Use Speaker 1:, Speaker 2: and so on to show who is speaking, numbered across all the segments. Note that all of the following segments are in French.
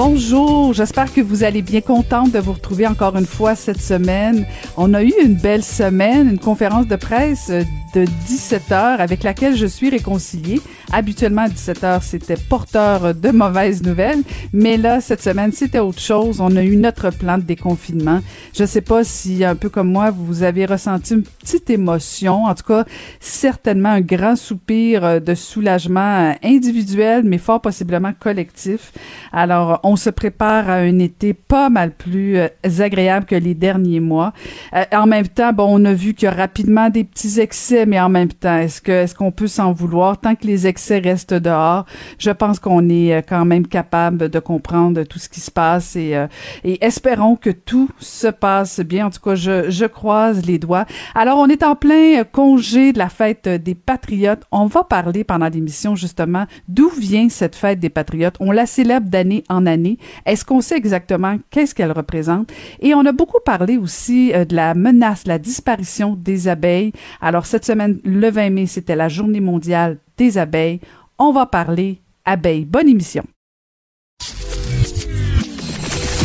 Speaker 1: Bonjour, j'espère que vous allez bien contente de vous retrouver encore une fois cette semaine. On a eu une belle semaine, une conférence de presse de 17 heures avec laquelle je suis réconciliée. Habituellement, à 17 heures, c'était porteur de mauvaises nouvelles, mais là, cette semaine, c'était autre chose. On a eu notre plan de déconfinement. Je sais pas si, un peu comme moi, vous avez ressenti une petite émotion, en tout cas, certainement un grand soupir de soulagement individuel, mais fort possiblement collectif. Alors, se prépare à un été pas mal plus euh, agréable que les derniers mois. Euh, en même temps, on a vu qu'il y a rapidement des petits excès, mais en même temps, est-ce que est-ce qu'on peut s'en vouloir? Tant que les excès restent dehors Je pense qu'on est euh, quand même capable de comprendre tout ce qui se passe et, espérons que tout se passe bien. En tout cas, je, croise les doigts. Alors, on est en plein congé de la fête des patriotes. On va parler pendant l'émission justement d'où vient cette fête des patriotes. On la célèbre d'année en année est-ce qu'on sait exactement qu'est-ce qu'elle représente? Et on a beaucoup parlé aussi euh, de la menace, la disparition des abeilles. Alors cette semaine, le 20 mai, c'était la journée mondiale des abeilles. On va parler abeilles. Bonne émission.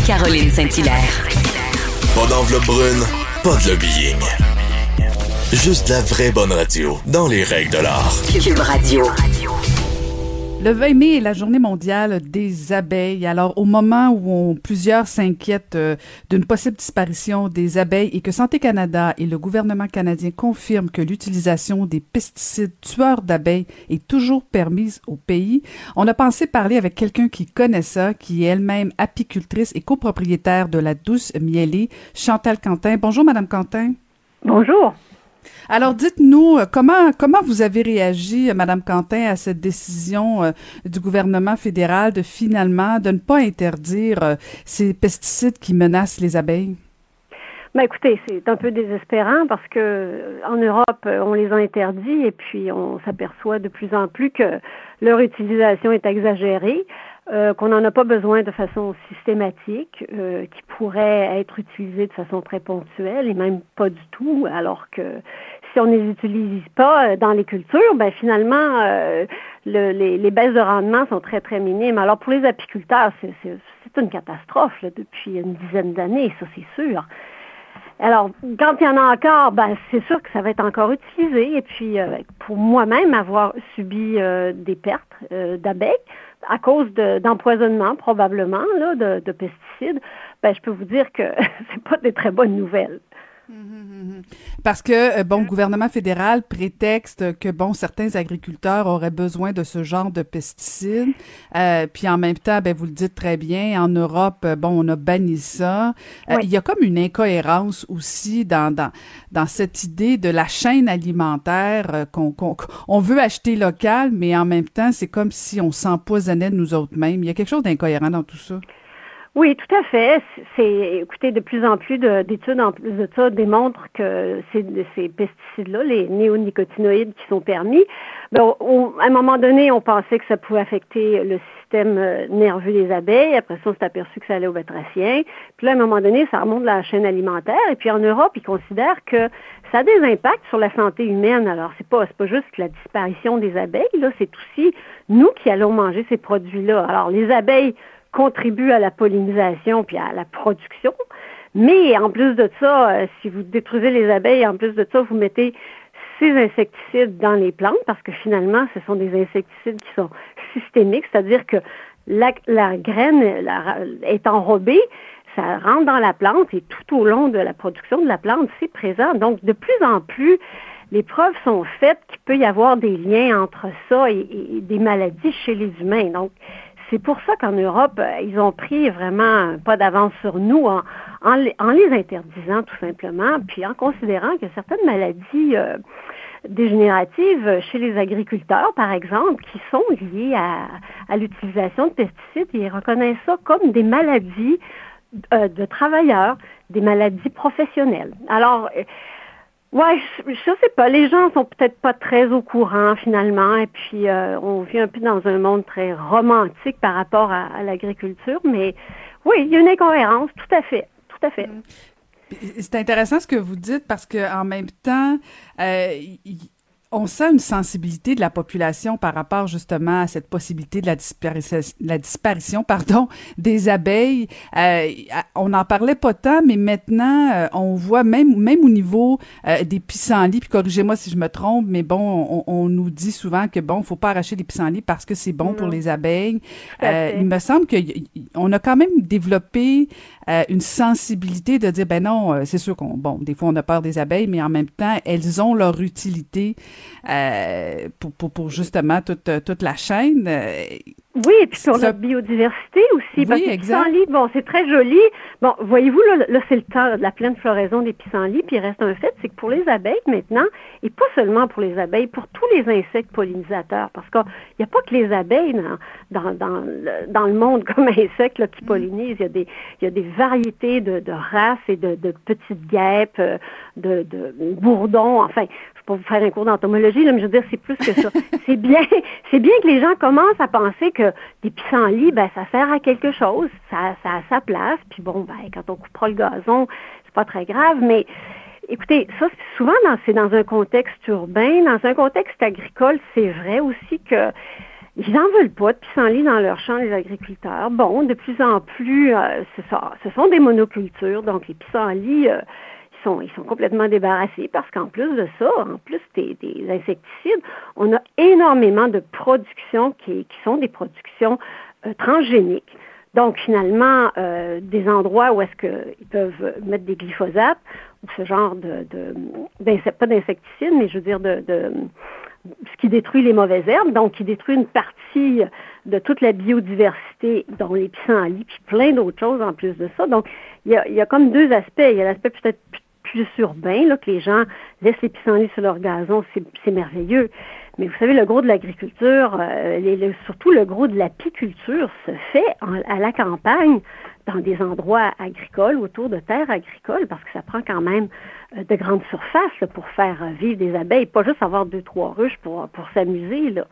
Speaker 2: Caroline Saint-Hilaire.
Speaker 3: Pas d'enveloppe brune, pas de lobbying. Juste la vraie bonne radio, dans les règles de l'art.
Speaker 2: Cube Radio.
Speaker 1: Le 20 mai est la journée mondiale des abeilles. Alors, au moment où plusieurs s'inquiètent euh, d'une possible disparition des abeilles et que Santé Canada et le gouvernement canadien confirment que l'utilisation des pesticides tueurs d'abeilles est toujours permise au pays, on a pensé parler avec quelqu'un qui connaît ça, qui est elle-même apicultrice et copropriétaire de la Douce Mielée, Chantal Quentin. Bonjour, Madame Quentin.
Speaker 4: Bonjour.
Speaker 1: Alors, dites-nous euh, comment comment vous avez réagi, euh, Madame Quentin, à cette décision euh, du gouvernement fédéral de finalement de ne pas interdire ces pesticides qui menacent les abeilles?
Speaker 4: Ben écoutez, c'est un peu désespérant parce que en Europe, on les a interdits et puis on s'aperçoit de plus en plus que leur utilisation est exagérée. Qu'on n'en a pas besoin de façon systématique, qui pourrait être utilisée de façon très ponctuelle et même pas du tout, alors que si on ne les utilise pas euh, dans les cultures, ben finalement, euh, les, baisses de rendement sont très, très minimes. Alors pour les apiculteurs, c'est une catastrophe depuis une dizaine d'années, ça c'est sûr. Alors, quand il y en a encore, ben, c'est sûr que ça va être encore utilisé. Et puis, euh, pour moi-même, avoir subi des pertes d'abeilles à cause d'empoisonnement, probablement, là, de, de, pesticides, ben, je peux vous dire que c'est pas des très bonnes nouvelles.
Speaker 1: Parce que, euh, bon, le gouvernement fédéral prétexte que, bon, certains agriculteurs auraient besoin de ce genre de pesticides. Euh, puis en même temps, ben, vous le dites très bien, en Europe, euh, bon, on a banni ça. Il y a comme une incohérence aussi dans, dans, dans cette idée de la chaîne alimentaire qu'on on veut acheter local, mais en même temps, c'est comme si on s'empoisonnait de nous autres mêmes. Il y a quelque chose d'incohérent dans tout ça.
Speaker 4: Oui, tout à fait. C'est, écoutez, de plus en plus d'études en plus de ça démontrent que ces, pesticides-là, les néonicotinoïdes qui sont permis, ben, à un moment donné, on pensait que ça pouvait affecter le système euh, nerveux des abeilles. Après ça, on s'est aperçu que ça allait au batraciens. Puis là, à un moment donné, ça remonte la chaîne alimentaire. Et puis en Europe, ils considèrent que ça a des impacts sur la santé humaine. Alors, c'est pas, c'est pas juste la disparition des abeilles, là, c'est aussi nous qui allons manger ces produits-là. Alors, les abeilles contribue à la pollinisation puis à la production. Mais en plus de ça, euh, si vous détruisez les abeilles, en plus de ça, vous mettez ces insecticides dans les plantes parce que finalement, ce sont des insecticides qui sont systémiques, c'est-à-dire que la, graine est enrobée, ça rentre dans la plante et tout au long de la production de la plante, c'est présent. Donc, de plus en plus, les preuves sont faites qu'il peut y avoir des liens entre ça et des maladies chez les humains. Donc, c'est pour ça qu'en Europe, euh, ils ont pris vraiment pas d'avance sur nous en, les interdisant tout simplement, puis en considérant que certaines maladies euh, dégénératives chez les agriculteurs, par exemple, qui sont liées à, l'utilisation de pesticides, ils reconnaissent ça comme des maladies euh, de travailleurs, des maladies professionnelles. Alors, Ouais, je, je sais pas. Les gens sont peut-être pas très au courant finalement, et puis euh, on vit un peu dans un monde très romantique par rapport à, l'agriculture, mais oui, il y a une incohérence, tout à fait, tout à fait.
Speaker 1: C'est intéressant ce que vous dites parce que en même temps, euh, on sent une sensibilité de la population par rapport justement à cette possibilité de la disparition, la disparition pardon, des abeilles. Euh, on n'en parlait pas tant, mais maintenant, euh, on voit même, même au niveau euh, des pissenlits, puis corrigez-moi si je me trompe, mais bon, on, nous dit souvent que bon, faut pas arracher les pissenlits parce que c'est bon pour les abeilles. il me semble qu'on a quand même développé une sensibilité de dire, ben non, c'est sûr qu'on, bon, des fois on a peur des abeilles, mais en même temps, elles ont leur utilité euh, pour, pour, pour, justement toute, toute la chaîne. Euh,
Speaker 4: oui, et puis sur la biodiversité aussi. parce que les pissenlits, bon, c'est très joli. Bon, voyez-vous, là, là c'est le temps de la pleine floraison des pissenlits, puis il reste un fait, c'est que pour les abeilles maintenant, et pas seulement pour les abeilles, pour tous les insectes pollinisateurs, parce qu'il n'y a pas que les abeilles dans, dans, dans, le, dans le monde comme insectes là, qui mm. pollinisent. Il y a des, il y a des variétés de, de races et de, de petites guêpes, euh, de, de bourdons, enfin, pour vous faire un cours d'entomologie, mais je veux dire, c'est plus que ça. c'est bien, c'est bien que les gens commencent à penser que des pissenlits, ben, ça sert à quelque chose, ça, ça a sa place, puis bon, ben, quand on coupera le gazon, c'est pas très grave, mais écoutez, ça, souvent, c'est dans un contexte urbain, dans un contexte agricole, c'est vrai aussi que ils n'en veulent pas de pissenlits dans leur champ, les agriculteurs. Bon, de plus en plus, euh, ce sont des monocultures, donc les pissenlits, euh, ils sont complètement débarrassés parce qu'en plus de ça, en plus des, insecticides, on a énormément de productions qui, sont des productions euh, transgéniques. Donc, finalement, euh, des endroits où est-ce qu'ils peuvent mettre des glyphosates ou ce genre de, pas d'insecticides, mais je veux dire de, de, ce qui détruit les mauvaises herbes, donc qui détruit une partie de toute la biodiversité, dont les pissenlits, puis plein d'autres choses en plus de ça. Donc, il y a comme deux aspects. Il y a l'aspect peut-être plus urbain, là, que les gens laissent les pissenlits sur leur gazon, c'est merveilleux. Mais vous savez, le gros de l'agriculture, euh, surtout le gros de l'apiculture, se fait à la campagne, dans des endroits agricoles, autour de terres agricoles, parce que ça prend quand même euh, de grandes surfaces pour faire euh, vivre des abeilles, pas juste avoir deux, trois ruches pour, pour s'amuser. Là.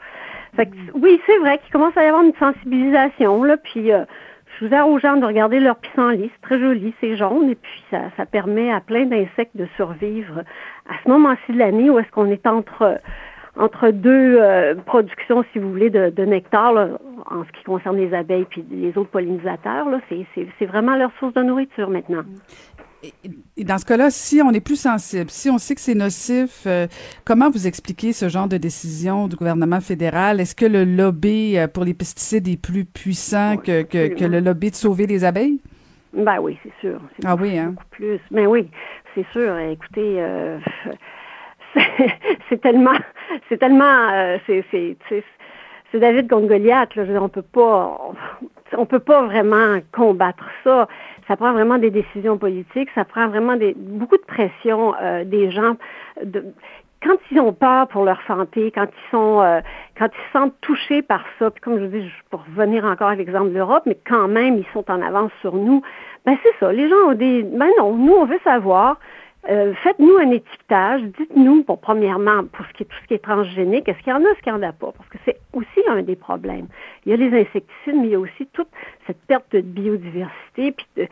Speaker 4: Fait que, oui, c'est vrai qu'il commence à y avoir une sensibilisation, là, puis je vous aux gens de regarder leur pissenlit. C'est très joli, c'est jaune et puis ça, ça permet à plein d'insectes de survivre à ce moment-ci de l'année où est-ce qu'on est entre entre deux euh, productions, si vous voulez, de, de nectar en ce qui concerne les abeilles puis les autres pollinisateurs. C'est vraiment leur source de nourriture maintenant.
Speaker 1: Et dans ce cas-là, si on est plus sensible, si on sait que c'est nocif, euh, comment vous expliquez ce genre de décision du gouvernement fédéral? Est-ce que le lobby euh, pour les pesticides est plus puissant que, que, le lobby de sauver les abeilles?
Speaker 4: Ben oui, c'est sûr.
Speaker 1: Ah oui, hein?
Speaker 4: Beaucoup plus. Mais ben oui, c'est sûr. Écoutez, euh, c'est tellement, c'est tellement, c'est, c'est David contre Goliath. Là. on peut pas, on peut pas vraiment combattre ça ça prend vraiment des décisions politiques, ça prend vraiment des, beaucoup de pression euh, des gens. De, quand ils ont peur pour leur santé, quand ils sont, euh, quand ils se sentent touchés par ça, puis comme je vous dis, pour revenir encore à l'exemple de l'Europe, mais quand même ils sont en avance sur nous, ben c'est ça. Les gens ont des, ben non, nous on veut savoir. Euh, faites-nous un étiquetage, dites-nous, pour premièrement, pour ce qui est, tout ce qui est transgénique, est-ce qu'il y en a, est-ce qu'il n'y en a pas? Parce que c'est aussi un des problèmes. Il y a les insecticides, mais il y a aussi toute cette perte de biodiversité, puis,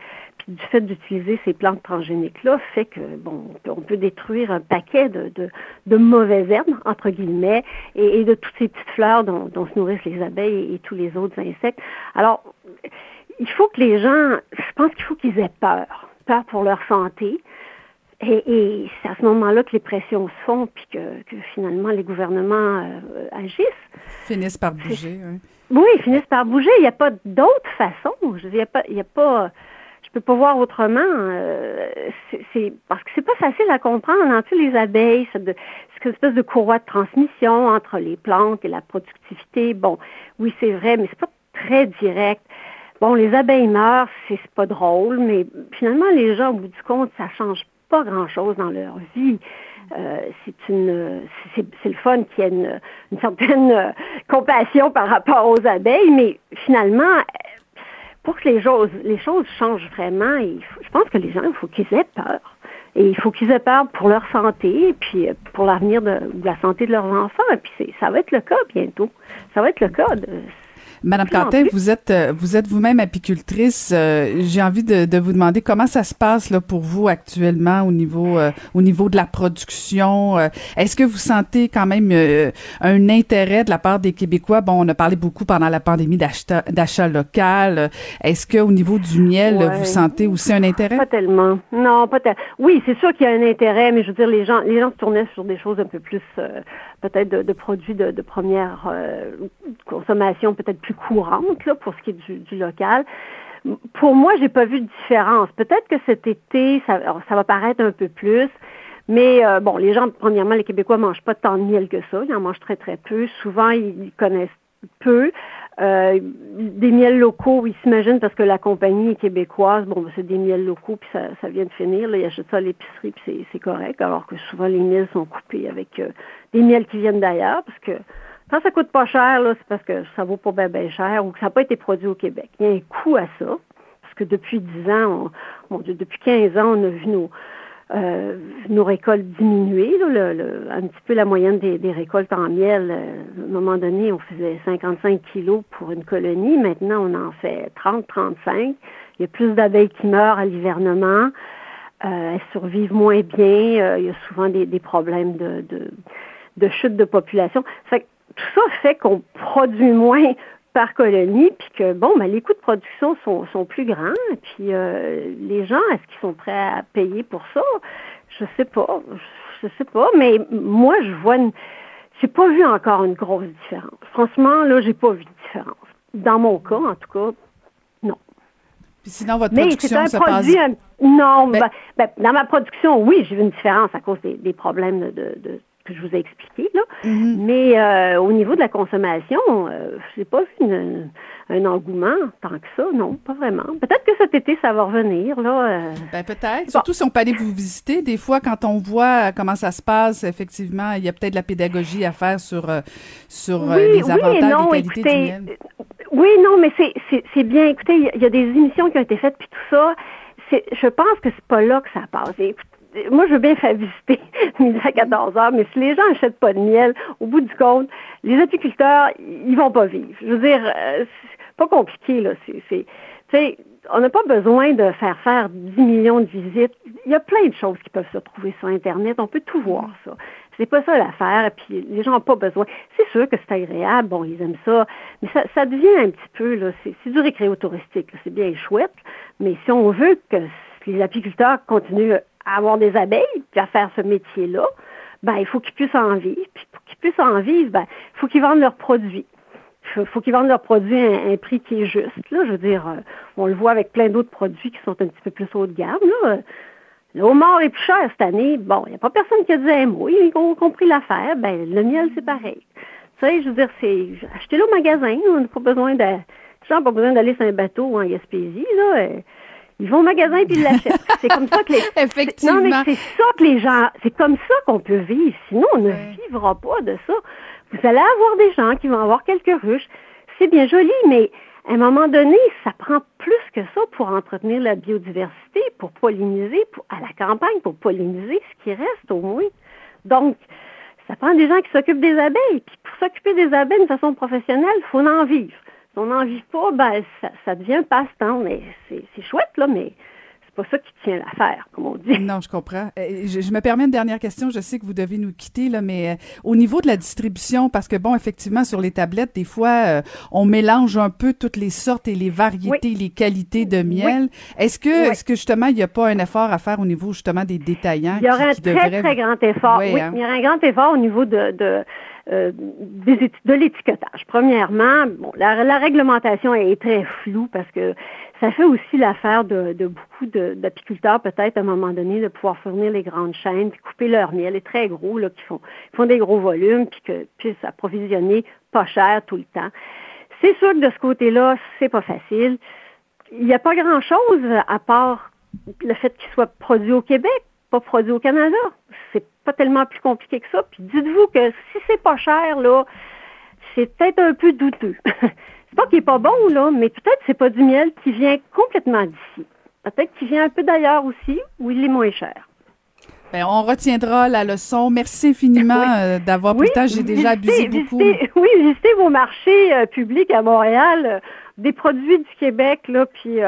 Speaker 4: du fait d'utiliser ces plantes transgéniques-là, fait que, bon, on peut, détruire un paquet de, de, mauvaises herbes, entre guillemets, et, de toutes ces petites fleurs dont, dont se nourrissent les abeilles et tous les autres insectes. Alors, il faut que les gens, je pense qu'il faut qu'ils aient peur, peur pour leur santé, et, c'est à ce moment-là que les pressions se font, puis que, finalement les gouvernements euh, agissent.
Speaker 1: Finissent par bouger. Oui.
Speaker 4: Oui, ils finissent par bouger. Il n'y a pas d'autre façon. Il n'y a pas, a pas, je peux pas voir autrement. Euh, c'est parce que c'est pas facile à comprendre. En les abeilles, c'est une espèce de courroie de transmission entre les plantes et la productivité. Bon, oui, c'est vrai, mais c'est pas très direct. Bon, les abeilles meurent, c'est pas drôle, mais finalement, les gens, au bout du compte, ça change pas grand-chose dans leur vie. Euh, c'est une, c'est, le fun qu'il y ait une, certaine euh, compassion par rapport aux abeilles, mais finalement, pour que les choses, les choses changent vraiment, je pense que les gens, il faut qu'ils aient peur. Et il faut qu'ils aient peur pour leur santé et puis pour l'avenir de, la santé de leurs enfants. Et puis ça va être le cas bientôt. Ça va être le cas.
Speaker 1: Madame Quentin, vous êtes euh, vous êtes vous-même apicultrice. Euh, j'ai envie de, vous demander comment ça se passe là pour vous actuellement au niveau euh, au niveau de la production. Est-ce que vous sentez quand même un intérêt de la part des Québécois? Bon, on a parlé beaucoup pendant la pandémie d'achat local. Est-ce que au niveau du miel, vous sentez aussi un intérêt?
Speaker 4: Pas tellement. Non, pas tellement. Oui, c'est sûr qu'il y a un intérêt, mais je veux dire les gens les gens se tournaient sur des choses un peu plus peut-être de, produits de, première euh, consommation peut-être plus courante là, pour ce qui est du, local. Pour moi, j'ai pas vu de différence. Peut-être que cet été, ça, ça va paraître un peu plus. Mais euh, bon, les gens, premièrement, les Québécois mangent pas tant de miel que ça. Ils en mangent très, très peu. Souvent, ils connaissent peu. Euh, des miels locaux, ils s'imaginent parce que la compagnie est québécoise, bon, ben, c'est des miels locaux, puis ça, ça vient de finir. Là, ils achètent ça à l'épicerie, puis c'est correct, alors que souvent les miels sont coupés avec euh, des miels qui viennent d'ailleurs, parce que quand ça coûte pas cher, là, c'est parce que ça vaut pas bien cher ou que ça n'a pas été produit au Québec. Il y a un coût à ça, parce que depuis 10 ans, on, depuis 15 ans, on a vu nos, euh, nos récoltes diminuer, le, un petit peu la moyenne des, récoltes en miel. Euh, à un moment donné, on faisait 55 kilos pour une colonie. Maintenant, on en fait 30, 35. Il y a plus d'abeilles qui meurent à l'hivernement. Euh, elles survivent moins bien. il y a souvent des, problèmes de, de, chute de population. tout ça fait qu'on produit moins par colonie, puis que, bon, ben, les coûts de production sont, sont plus grands, puis euh, les gens, est-ce qu'ils sont prêts à payer pour ça? Je sais pas, je sais pas, mais moi, je vois une... J'ai pas vu encore une grosse différence. Franchement, là, j'ai pas vu de différence. Dans mon cas, en tout cas, non.
Speaker 1: Puis sinon, votre production
Speaker 4: se produit, passe... Non, ben, ben, ben, dans ma production, oui, j'ai vu une différence à cause des, problèmes de, de que je vous ai expliqué. Là. Mm-hmm. Mais euh, au niveau de la consommation, euh, je n'ai pas vu un engouement tant que ça, non, pas vraiment. Peut-être que cet été, ça va revenir. Là,
Speaker 1: euh. ben, peut-être. Surtout si on peut aller vous visiter. Des fois, quand on voit comment ça se passe, effectivement, il y a peut-être de la pédagogie à faire sur, sur les avantages et qualités du miel.
Speaker 4: Oui, non, mais c'est bien. Écoutez, il y, a des émissions qui ont été faites, puis tout ça. Je pense que c'est pas là que ça passe moi, je veux bien faire visiter midi à 14 heures, mais si les gens n'achètent pas de miel, au bout du compte, les apiculteurs, ils vont pas vivre. Je veux dire, euh, c'est pas compliqué, là. C'est, on n'a pas besoin de faire faire 10 millions de visites. Il y a plein de choses qui peuvent se trouver sur Internet. On peut tout voir, ça. C'est pas ça l'affaire, et puis les gens n'ont pas besoin. C'est sûr que c'est agréable, bon, ils aiment ça, mais ça, ça devient un petit peu, là, c'est, du récréo touristique, c'est bien chouette, mais si on veut que les apiculteurs continuent à avoir des abeilles, puis à faire ce métier-là, ben, il faut qu'ils puissent en vivre. Puis pour qu'ils puissent en vivre, ben, il faut qu'ils vendent leurs produits. Il faut qu'ils vendent leurs produits à un, prix qui est juste. Là, je veux dire, euh, on le voit avec plein d'autres produits qui sont un petit peu plus haut de gamme. Là. Le homard est plus cher cette année. Bon, il n'y a pas personne qui a dit un mot. Ils ont compris l'affaire. Ben, le miel, c'est pareil. Tu sais, je veux dire, c'est achetez-le au magasin. On n'a pas besoin de. Les gens n'ont pas besoin d'aller sur un bateau en Gaspésie. Là. Ils vont au magasin puis ils l'achètent. C'est comme ça que les.
Speaker 1: Effectivement.
Speaker 4: Non, mais c'est ça que les gens. C'est comme ça qu'on peut vivre. Sinon, on ne vivra pas de ça. Vous allez avoir des gens qui vont avoir quelques ruches. C'est bien joli, mais à un moment donné, ça prend plus que ça pour entretenir la biodiversité, pour polliniser, pour, à la campagne, pour polliniser ce qui reste au moins. Donc, ça prend des gens qui s'occupent des abeilles. Puis pour s'occuper des abeilles de façon professionnelle, il faut en vivre. Si on n'en vit pas, ben, ça, ça devient passe-temps. Mais c'est chouette, là, mais c'est pas ça qui tient l'affaire, comme on dit.
Speaker 1: Non, je comprends. Euh, je, me permets une dernière question. Je sais que vous devez nous quitter, là, mais euh, au niveau de la distribution, parce que bon, effectivement, sur les tablettes, des fois, euh, on mélange un peu toutes les sortes et les variétés, les qualités de miel. Est-ce que, est-ce que justement, il n'y a pas un effort à faire au niveau justement des détaillants?
Speaker 4: Il y aura un très, très grand effort. Oui, hein? il y aura un grand effort au niveau de, de euh, de l'étiquetage. Premièrement, bon, la, réglementation est très floue parce que ça fait aussi l'affaire de, beaucoup d'apiculteurs, peut-être à un moment donné, de pouvoir fournir les grandes chaînes, puis couper leur miel, les très gros, là, qui font, font des gros volumes, puis que puissent approvisionner pas cher tout le temps. C'est sûr que de ce côté-là, c'est pas facile. Il n'y a pas grand-chose à part le fait qu'il soit produit au Québec, pas produit au Canada. C'est pas tellement plus compliqué que ça. Puis dites-vous que si c'est pas cher, là, c'est peut-être un peu douteux. c'est pas qu'il est pas bon, là, mais peut-être c'est pas du miel qui vient complètement d'ici. Peut-être qu'il vient un peu d'ailleurs aussi, où il est moins cher.
Speaker 1: Ben, on retiendra la leçon. Merci infiniment euh, d'avoir pris le temps. J'ai déjà abusé beaucoup.
Speaker 4: oui, visitez vos marchés euh, publics à Montréal, euh, des produits du Québec, là, puis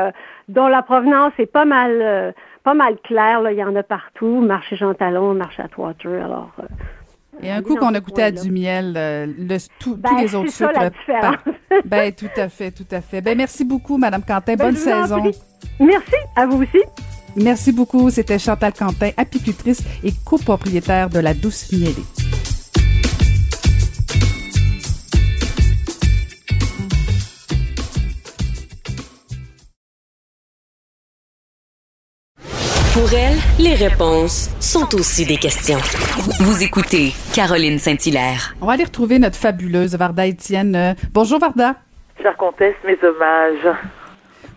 Speaker 4: dont la provenance est pas mal, pas mal claire. Là. Il y en a partout. Marché Jean Talon, marché Atwater. Alors.
Speaker 1: Et un coup qu'on a goûté à du miel, le, tous
Speaker 4: ben,
Speaker 1: les autres sucres. Ben, tout à fait, tout à fait. Ben, merci beaucoup, Madame Quentin. Ben, Bonne saison.
Speaker 4: Merci, à vous aussi.
Speaker 1: Merci beaucoup. C'était Chantal Quentin, apicultrice et copropriétaire de la Douce Miellée.
Speaker 2: Pour elle, les réponses sont aussi des questions. Vous écoutez Caroline Saint-Hilaire.
Speaker 1: On va aller retrouver notre fabuleuse Varda Étienne. Bonjour Varda.
Speaker 5: Chère comtesse, mes hommages.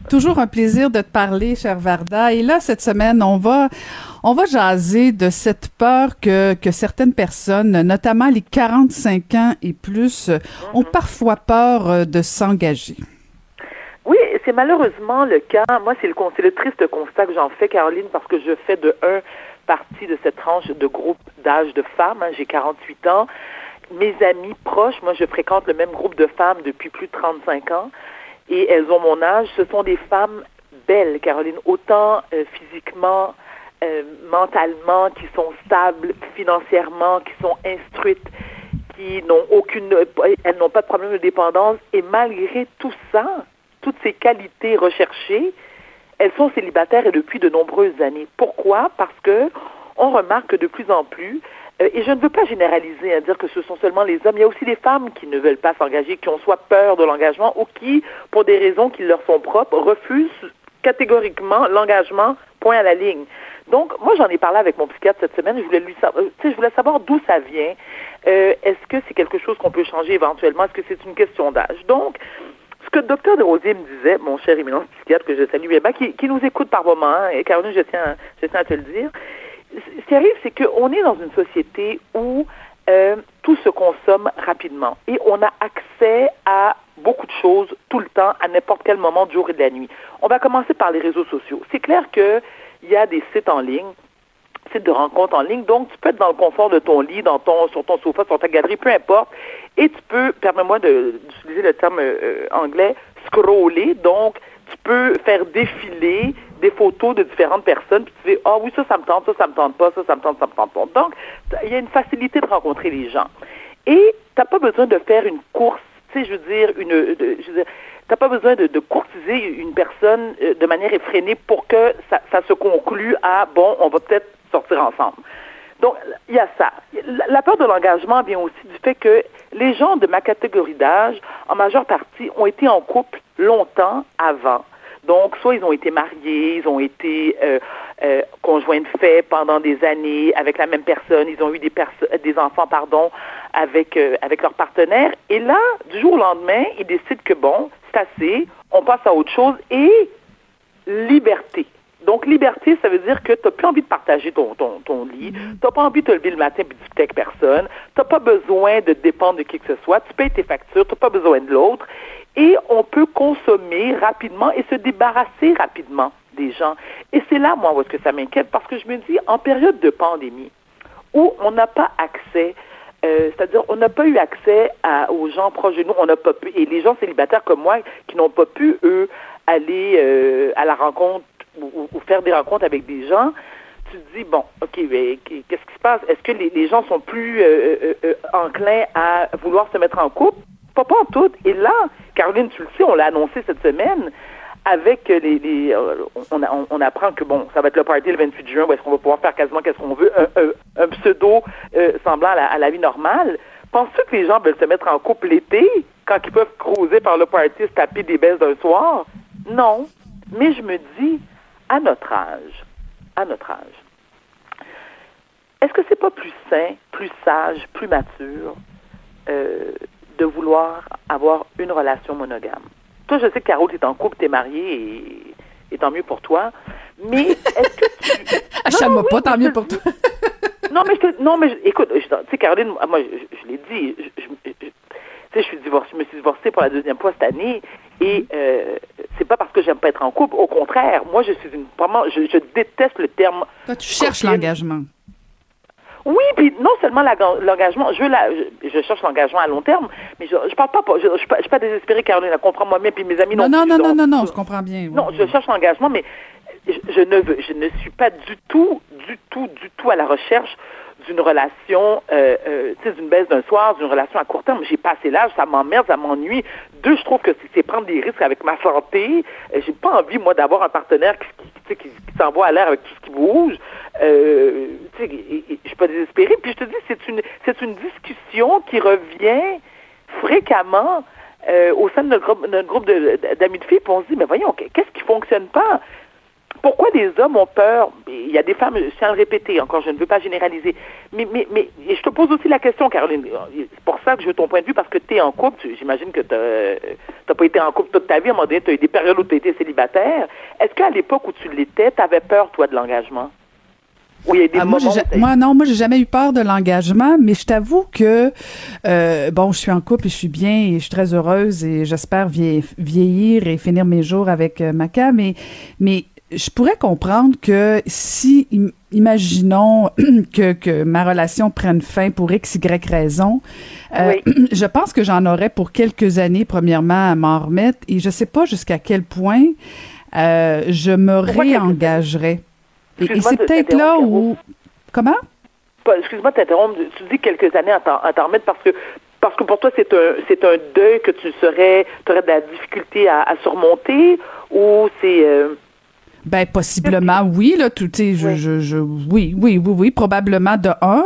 Speaker 1: Toujours un plaisir de te parler, cher Varda. Et là, cette semaine, on va, on va jaser de cette peur que, que certaines personnes, notamment les 45 ans et plus, ont mhm. parfois peur euh, de s'engager.
Speaker 5: C'est malheureusement le cas. Moi, c'est le, triste constat que j'en fais, Caroline, parce que je fais de un partie de cette tranche de groupe d'âge de femmes. Hein. J'ai 48 ans. Mes amis proches, moi, je fréquente le même groupe de femmes depuis plus de 35 ans et elles ont mon âge. Ce sont des femmes belles, Caroline, autant euh, physiquement, euh, mentalement, qui sont stables financièrement, qui sont instruites, qui n'ont aucune, elles n'ont pas de problème de dépendance, et malgré tout ça, toutes ces qualités recherchées, elles sont célibataires et depuis de nombreuses années. Pourquoi? Parce que on remarque de plus en plus euh, et je ne veux pas généraliser, à dire que ce sont seulement les hommes. Il y a aussi des femmes qui ne veulent pas s'engager, qui ont soit peur de l'engagement ou qui, pour des raisons qui leur sont propres, refusent catégoriquement l'engagement, point à la ligne. Donc, moi, j'en ai parlé avec mon psychiatre cette semaine. Je voulais savoir, euh, je voulais savoir d'où ça vient. Euh, est-ce que c'est quelque chose qu'on peut changer éventuellement? Est-ce que c'est une question d'âge? Donc, ce que le docteur Desrosiers me disait, mon cher éminent psychiatre que je salue, eh ben, qui, nous écoute par moment, hein, et Caroline, je tiens, je tiens à te le dire, ce qui arrive, c'est qu'on est dans une société où euh, tout se consomme rapidement et on a accès à beaucoup de choses tout le temps, à n'importe quel moment du jour et de la nuit. On va commencer par les réseaux sociaux. C'est clair qu'il y a des sites en ligne sites de rencontres en ligne. Donc, tu peux être dans le confort de ton lit, dans ton, sur ton sofa, sur ta galerie, peu importe. Et tu peux, permets-moi d'utiliser le terme euh, anglais, scroller. Donc, tu peux faire défiler des photos de différentes personnes, puis tu dis, ah oui, ça, ça me tente, ça, ça me tente pas, ça, ça me tente, ça me tente pas. Donc, il y a une facilité de rencontrer les gens. Et tu n'as pas besoin de faire une course, tu sais, je veux dire, une, je veux dire, t'as pas besoin de, de, courtiser une personne euh, de manière effrénée pour que ça, ça se conclue à, bon, on va peut-être Donc, il y a ça. La peur de l'engagement vient aussi du fait que les gens de ma catégorie d'âge, en majeure partie, ont été en couple longtemps avant. Donc, soit ils ont été mariés, ils ont été euh, euh, conjoints de fait pendant des années avec la même personne, ils ont eu des, des enfants, pardon, avec, euh, avec leur partenaire. Et là, du jour au lendemain, ils décident que, bon, c'est assez, on passe à autre chose et liberté. Donc, liberté, ça veut dire que tu n'as plus envie de partager ton, ton, ton lit, mm-hmm. tu n'as pas envie de te lever le matin et de discuter avec personne, tu n'as pas besoin de dépendre de qui que ce soit, tu payes tes factures, tu n'as pas besoin de l'autre, et on peut consommer rapidement et se débarrasser rapidement des gens. Et c'est là, moi, où est-ce que ça m'inquiète, parce que je me dis, en période de pandémie, où on n'a pas accès euh, c'est-à-dire on n'a pas eu accès à, aux gens proches de nous, on n'a pas pu, et les gens célibataires comme moi qui n'ont pas pu, eux, aller euh, à la rencontre ou, faire des rencontres avec des gens, tu te dis, bon, OK, mais qu'est-ce qui se passe? Est-ce que les, gens sont plus euh, euh, euh, enclins à vouloir se mettre en couple? Pas, pas en tout. Et là, Caroline, tu le sais, on l'a annoncé cette semaine, avec les, on, apprend que bon, ça va être le party le 28 juin où est-ce qu'on va pouvoir faire quasiment qu'est-ce qu'on veut, un, pseudo semblant à la, vie normale. Penses-tu que les gens veulent se mettre en couple l'été quand ils peuvent cruiser par le party, se taper des baisses d'un soir? Non. Mais je me dis, à notre âge, à notre âge, est-ce que c'est pas plus sain, plus sage, plus mature euh, de vouloir avoir une relation monogame? Toi, je sais que Carole, tu es en couple, tu es mariée et, tant mieux pour toi. Mais est-ce que tu.
Speaker 1: Achète-moi pas, tant mieux pour toi.
Speaker 5: non, mais je non, mais écoute, tu sais, Caroline, moi, je, l'ai dit, je, suis divorcée, je me suis divorcée pour la deuxième fois cette année et euh, c'est pas parce que j'aime pas être en couple. Au contraire, moi, je suis une vraiment, je, déteste le terme.
Speaker 1: Toi, tu cherches l'engagement.
Speaker 5: Oui, puis non seulement l'engagement, je, je, je cherche l'engagement à long terme, mais je, je parle pas, je, je, je suis pas désespérée, Caroline, comprends-moi bien, puis mes amis
Speaker 1: non,
Speaker 5: non
Speaker 1: Non, non, non, non, je comprends bien.
Speaker 5: non, je cherche l'engagement, mais je, ne veux, je ne suis pas du tout, du tout, du tout à la recherche d'une relation, euh, euh, tu sais, d'une baisse d'un soir, d'une relation à court terme. J'ai passé l'âge, ça m'emmerde, ça m'ennuie. Deux, je trouve que c'est prendre des risques avec ma santé. Euh, j'ai pas envie, moi, d'avoir un partenaire qui, qui, qui, s'envoie à l'air avec tout ce qui bouge. Euh, tu je suis pas désespérée. Puis je te dis, c'est une, c'est une discussion qui revient fréquemment au sein de notre groupe, notre groupe d'amis de, filles. Puis on se dit, mais voyons, qu'est-ce qui fonctionne pas? Pourquoi des hommes ont peur? Il y a des femmes, je tiens à le répéter, encore je ne veux pas généraliser, mais, mais, mais je te pose aussi la question, Caroline, c'est pour ça que je veux ton point de vue, parce que tu es en couple, j'imagine que tu n'as pas été en couple toute ta vie, à un moment donné, tu as eu des périodes où tu été célibataire. Est-ce qu'à l'époque où tu l'étais, tu avais peur, toi, de l'engagement?
Speaker 1: Oui, ah, moi, moi, non, moi, j'ai jamais eu peur de l'engagement, mais je t'avoue que, euh, bon, je suis en couple et je suis bien et je suis très heureuse et j'espère vieillir et finir mes jours avec euh, Maca, mais, mais je pourrais comprendre que si, imaginons que, que ma relation prenne fin pour X, Y raison, euh, je pense que j'en aurais pour quelques années, premièrement, à m'en remettre et je sais pas jusqu'à quel point euh, je me réengagerais. Et, c'est peut-être là où... Comment?
Speaker 5: Excuse-moi de t'interrompre. Tu dis quelques années à t'en remettre parce que parce que pour toi, c'est un, c'est un deuil que tu serais, tu aurais de la difficulté à, surmonter ou c'est... Euh,
Speaker 1: ben possiblement oui là tout je, oui. Je, je, oui oui oui oui probablement de un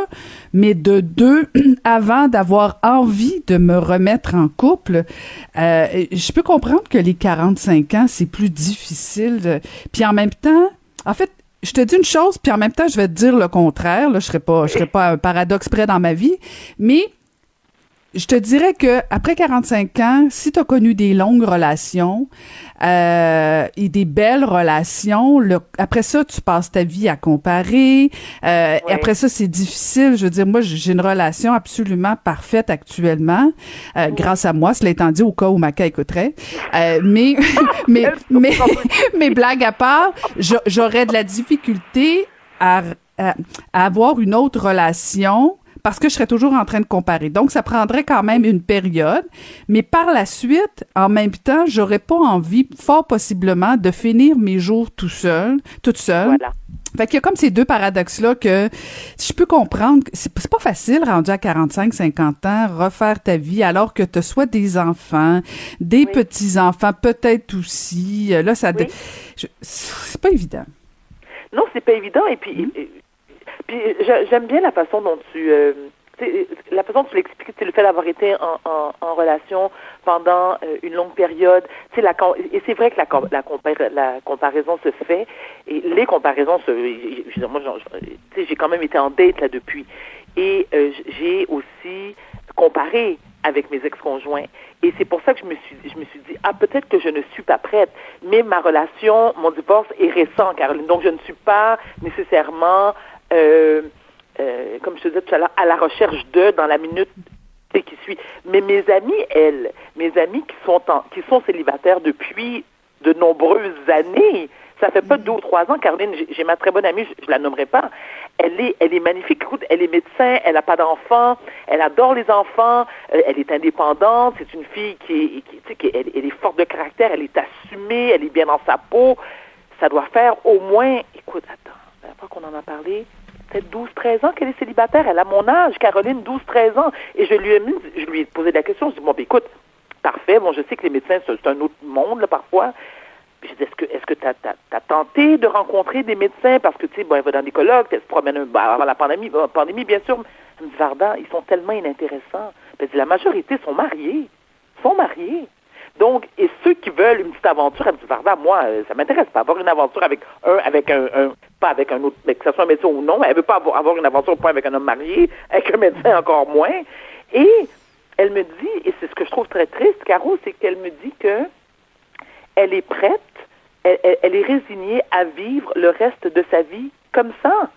Speaker 1: mais de deux avant d'avoir envie de me remettre en couple euh, je peux comprendre que les 45 ans c'est plus difficile puis en même temps en fait je te dis une chose puis en même temps je vais te dire le contraire là je serais pas je serais pas un paradoxe près dans ma vie mais je te dirais que après 45 ans, si tu as connu des longues relations euh, et des belles relations, le, après ça, tu passes ta vie à comparer. Euh, et après ça, c'est difficile. Je veux dire, moi, j'ai une relation absolument parfaite actuellement, euh, grâce à moi. Cela étant dit, au cas où Maca écouterait. Euh, mais, mais, mais, mais, blague à part, j'aurais de la difficulté à, à avoir une autre relation parce que je serais toujours en train de comparer. Donc, ça prendrait quand même une période. Mais par la suite, en même temps, j'aurais pas envie, fort possiblement, de finir mes jours tout seul, toute seule. Voilà. Fait qu'il y a comme ces deux paradoxes-là que je peux comprendre. C'est pas facile, rendu à 45, 50 ans, refaire ta vie alors que tu soit des enfants, des petits-enfants, peut-être aussi. Là, ça... C'est pas évident.
Speaker 5: Non, c'est pas évident. Et puis, mm-hmm. Puis j'aime bien la façon dont tu euh, la façon dont tu l'expliques, c'est le fait d'avoir été en, relation pendant euh, une longue période. La, et c'est vrai que la, la, la, comparaison se fait, et les comparaisons se. Moi, j'ai quand même été en date là depuis, et euh, j'ai aussi comparé avec mes ex-conjoints. Et c'est pour ça que je me suis, je me suis dit, ah, peut-être que je ne suis pas prête, mais ma relation, mon divorce est récent, Caroline. Donc, je ne suis pas nécessairement euh, euh, comme je te disais tout à l'heure, à la recherche de dans la minute qui suit. Mais mes amis, elles, mes amis qui sont en, qui sont célibataires depuis de nombreuses années, ça fait pas deux ou trois ans, Caroline, j'ai ma très bonne amie, je, ne la nommerai pas. Elle est, elle est magnifique. Écoute, elle est médecin, elle n'a pas d'enfants, elle adore les enfants, euh, elle est indépendante. C'est une fille qui, est, qui, tu sais, elle, est forte de caractère, elle est assumée, elle est bien dans sa peau. Ça doit faire au moins, écoute, attends, fois qu'on en a parlé, peut-être 12, 13 ans qu'elle est célibataire. Elle a mon âge, Caroline, 12, 13 ans. Et je lui ai mis, je lui ai posé la question. Je dis, bon, ben, écoute, parfait. Bon, je sais que les médecins, c'est un autre monde, là, parfois. Je dis, est-ce que est-ce que tu as, tenté de rencontrer des médecins? Parce que, tu sais, bon, elle va dans des colloques, elle se promène ben, avant la pandémie, la pandémie, bien sûr. Elle me dit, Varda, ils sont tellement inintéressants. Dit, la majorité sont mariés. Sont mariés. Donc, et ceux qui veulent une petite aventure à Varda, moi, euh, ça m'intéresse pas. Avoir une aventure avec un, avec un, pas avec un autre, mais que ce soit un médecin ou non, elle veut pas avoir, une aventure point avec un homme marié, avec un médecin encore moins. Et elle me dit, et c'est ce que je trouve très triste, Caro, c'est qu'elle me dit que elle est prête, elle, elle, est résignée à vivre le reste de sa vie comme ça.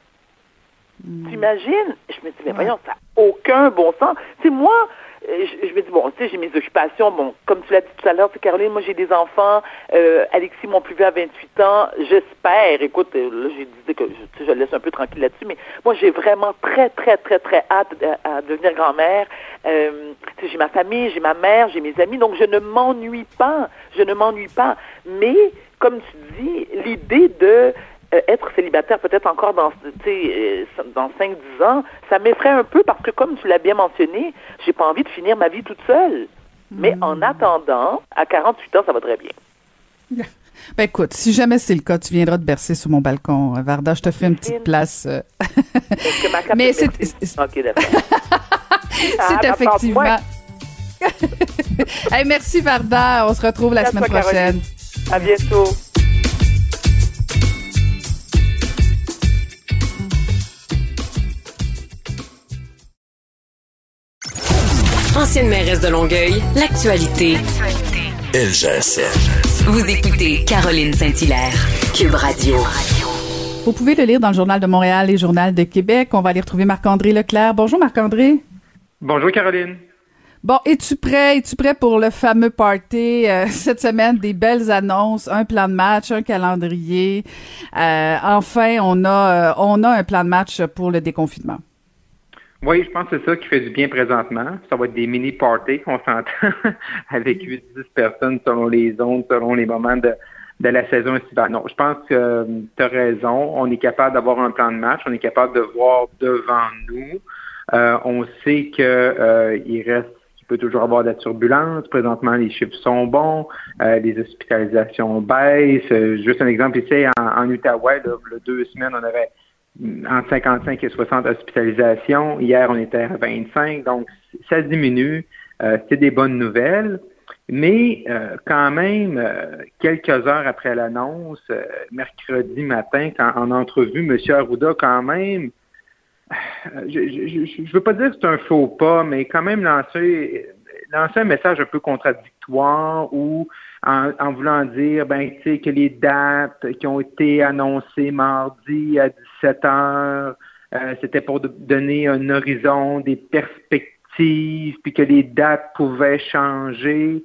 Speaker 5: Hmm. T'imagines? Je me dis, mais voyons, ça n'a aucun bon sens. C'est moi, je, me dis, bon, tu sais, j'ai mes occupations. Bon, comme tu l'as dit tout à l'heure, Caroline, moi, j'ai des enfants. Euh, Alexis, mon plus vieux, a 28 ans. J'espère, écoute, euh, là, j'ai dit que je, je laisse un peu tranquille là-dessus, mais moi, j'ai vraiment très, très, très, très hâte à, devenir grand-mère. Euh, j'ai ma famille, j'ai ma mère, j'ai mes amis, donc je ne m'ennuie pas. Je ne m'ennuie pas. Mais, comme tu dis, l'idée de euh, être célibataire peut-être encore dans, euh, dans 5-10 ans, ça m'effraie un peu parce que, comme tu l'as bien mentionné, j'ai pas envie de finir ma vie toute seule. Mais en hmm. attendant, à 48 ans, ça va très bien.
Speaker 1: Ben écoute, si jamais c'est le cas, tu viendras te bercer sur mon balcon, euh, Varda. Je te fais une petite place.
Speaker 5: que ma Mais c'est. Ok, d'accord.
Speaker 1: c'est ah, effectivement. hey, merci Varda. On se retrouve la semaine prochaine.
Speaker 5: À bientôt.
Speaker 2: Ancienne mairesse de Longueuil, l'actualité.
Speaker 3: LGSN.
Speaker 2: Vous écoutez Caroline Saint-Hilaire, Cube Radio.
Speaker 1: Vous pouvez le lire dans le Journal de Montréal et Journal de Québec. On va aller retrouver Marc-André Leclerc. Bonjour Marc-André.
Speaker 6: Bonjour Caroline.
Speaker 1: Bon, es-tu prêt? Es-tu prêt pour le fameux party euh, cette semaine? Des belles annonces, un plan de match, un calendrier? Euh, enfin, on a, euh, on a un plan de match pour le déconfinement.
Speaker 6: Oui, je pense que c'est ça qui fait du bien présentement. Ça va être des mini-parties qu'on s'entend avec 8-10 personnes selon les zones, selon les moments de, de la saison estivale. Non, je pense que euh, tu as raison. On est capable d'avoir un plan de match. On est capable de voir devant nous. Euh, on sait que euh, il reste il peut toujours avoir de la turbulence. Présentement, les chiffres sont bons, les hospitalisations baissent. juste un exemple ici, en, en Outaouais, là, deux semaines, on avait entre 55 et 60 hospitalisations. Hier, on était à 25, donc ça diminue. Euh, c'est des bonnes nouvelles. Mais euh, quand même, euh, quelques heures après l'annonce, mercredi matin, quand, en entrevue, M. Arruda, quand même, je ne veux pas dire que c'est un faux pas, mais quand même lancer, un message un peu contradictoire ou en, voulant dire ben, que les dates qui ont été annoncées mardi à 17 heures, euh, c'était pour donner un horizon, des perspectives, puis que les dates pouvaient changer.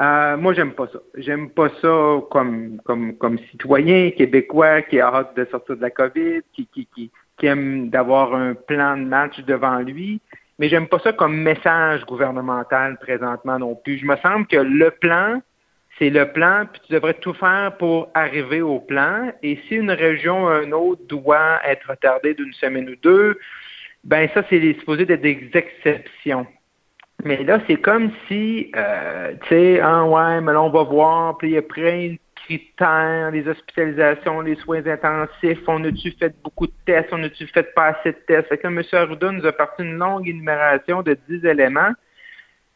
Speaker 6: Euh, moi, j'aime pas ça. J'aime pas ça comme, comme, comme citoyen québécois qui a hâte de sortir de la COVID, qui, qui, qui, qui aime d'avoir un plan de match devant lui. Mais j'aime pas ça comme message gouvernemental présentement non plus. Je me semble que le plan, c'est le plan, puis tu devrais tout faire pour arriver au plan. Et si une région ou une autre doit être retardée d'une semaine ou deux, ben ça, c'est supposé d'être des exceptions. Mais là, c'est comme si, euh, tu sais, ah ouais, mais là, on va voir, puis il y a plein de critères, les hospitalisations, les soins intensifs, on a-tu fait beaucoup de tests, on a-tu fait pas assez de tests? Fait que M. Arruda nous a parti une longue énumération de 10 éléments,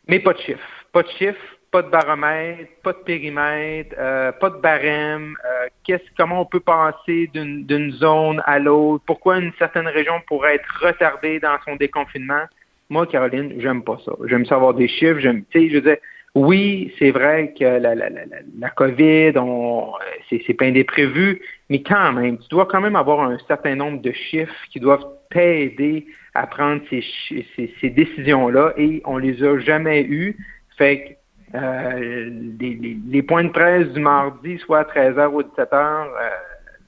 Speaker 6: mais pas de chiffres. Pas de chiffres, pas de baromètre, pas de périmètre, euh, pas de barème. Euh, qu'est-ce, comment on peut passer d'une, zone à l'autre? Pourquoi une certaine région pourrait être retardée dans son déconfinement? Moi, Caroline, j'aime pas ça. J'aime savoir des chiffres. J'aime, tu sais, je veux oui, c'est vrai que la, la, la, la COVID, c'est, c'est pas imprévu, mais quand même, tu dois quand même avoir un certain nombre de chiffres qui doivent t'aider à prendre ces, ces, ces décisions-là et on les a jamais eus. Fait que euh, les, points de presse du mardi, soit à 13h ou 17h, euh,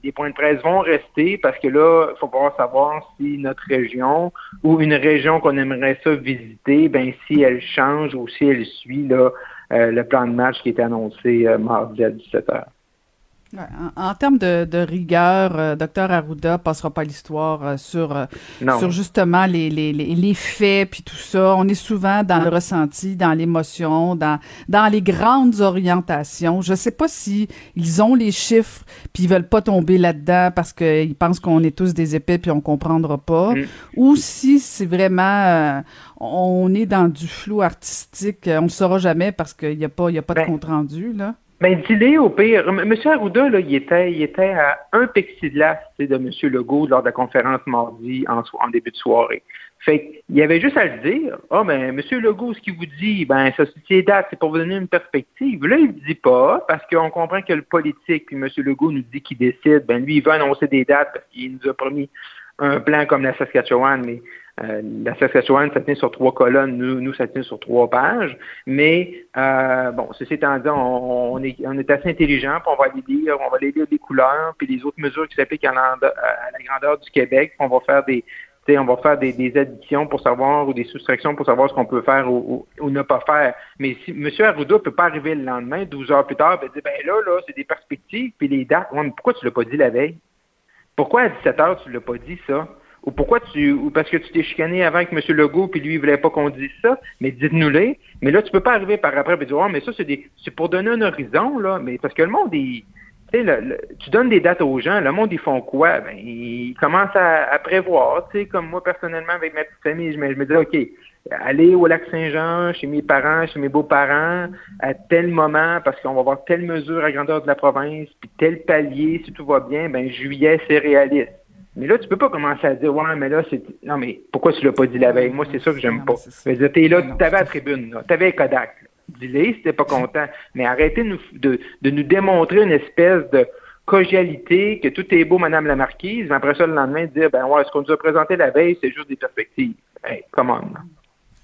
Speaker 6: les points de presse vont rester parce que là, il faut pouvoir savoir si notre région ou une région qu'on aimerait ça visiter, ben si elle change ou si elle suit là, euh, le plan de match qui était annoncé mardi à 17h
Speaker 1: en, termes de, rigueur, euh, Docteur Arruda passera pas l'histoire euh, sur euh, sur justement les, les, les, faits puis tout ça. On est souvent dans le ressenti, dans l'émotion, dans dans les grandes orientations. Je sais pas si ils ont les chiffres puis ils veulent pas tomber là-dedans parce qu'ils pensent qu'on est tous des épais puis on comprendra pas, mm. ou si c'est vraiment on est dans du flou artistique. On le saura jamais parce qu'il y a pas il y a pas de ben, compte rendu là.
Speaker 6: Ben, dis au pire. M. Arruda, là, il était, il était à un plexiglas de M. Legault lors de la conférence mardi en, en début de soirée. Fait il y avait juste à le dire. Ah, oh, ben, M. Legault, ce qu'il vous dit, ben, ça, c'est date, c'est pour vous donner une perspective. Là, il ne dit pas, parce qu'on comprend que le politique, puis M. Legault nous dit qu'il décide, ben, lui, il va annoncer des dates parce qu'il nous a promis un plan comme la Saskatchewan, mais euh, la Saskatchewan, ça tient sur trois colonnes, nous, ça tient sur trois pages. Mais euh, bon, ceci étant dit, on, est, assez intelligent, puis on va aller lire, on va lire des couleurs, puis les autres mesures qui s'appliquent à, la grandeur du Québec, on va faire des on va faire des, additions pour savoir ou des soustractions pour savoir ce qu'on peut faire ou, ne pas faire. Mais si M. Arruda ne peut pas arriver le lendemain, 12 heures plus tard, ben, dire ben là, là, c'est des perspectives, puis les dates. pourquoi tu ne l'as pas dit la veille? Pourquoi à 17 heures, tu ne l'as pas dit ça? Ou pourquoi tu ou parce que tu t'es chicané avant avec M. Legault puis lui il voulait pas qu'on dise ça, mais dites-nous-les. Mais là, tu peux pas arriver par après et dire oh, mais ça, c'est des c'est pour donner un horizon, là, mais parce que le monde est tu donnes des dates aux gens, le monde, ils font quoi? Ben, ils commencent à, prévoir. Tu sais, comme moi, personnellement, avec ma petite famille, je me, je dis, OK, aller au lac Saint-Jean, chez mes parents, chez mes beaux-parents, à tel moment, parce qu'on va avoir telle mesure à grandeur de la province, puis tel palier, si tout va bien, ben juillet, c'est réaliste. Mais là, tu peux pas commencer à dire, ouais, mais là, c'est. Non, mais pourquoi tu l'as pas dit la veille? Moi, c'est ça que j'aime pas. Tu es là, tu avais la tribune, tu avais Kodak dis-les si t'es pas content. Mais arrêtez de nous, de, nous démontrer une espèce de cordialité, que tout est beau, Madame la Marquise, mais après ça, le lendemain, dire, ben ouais, ce qu'on nous a présenté la veille, c'est juste des perspectives. Hey, comment?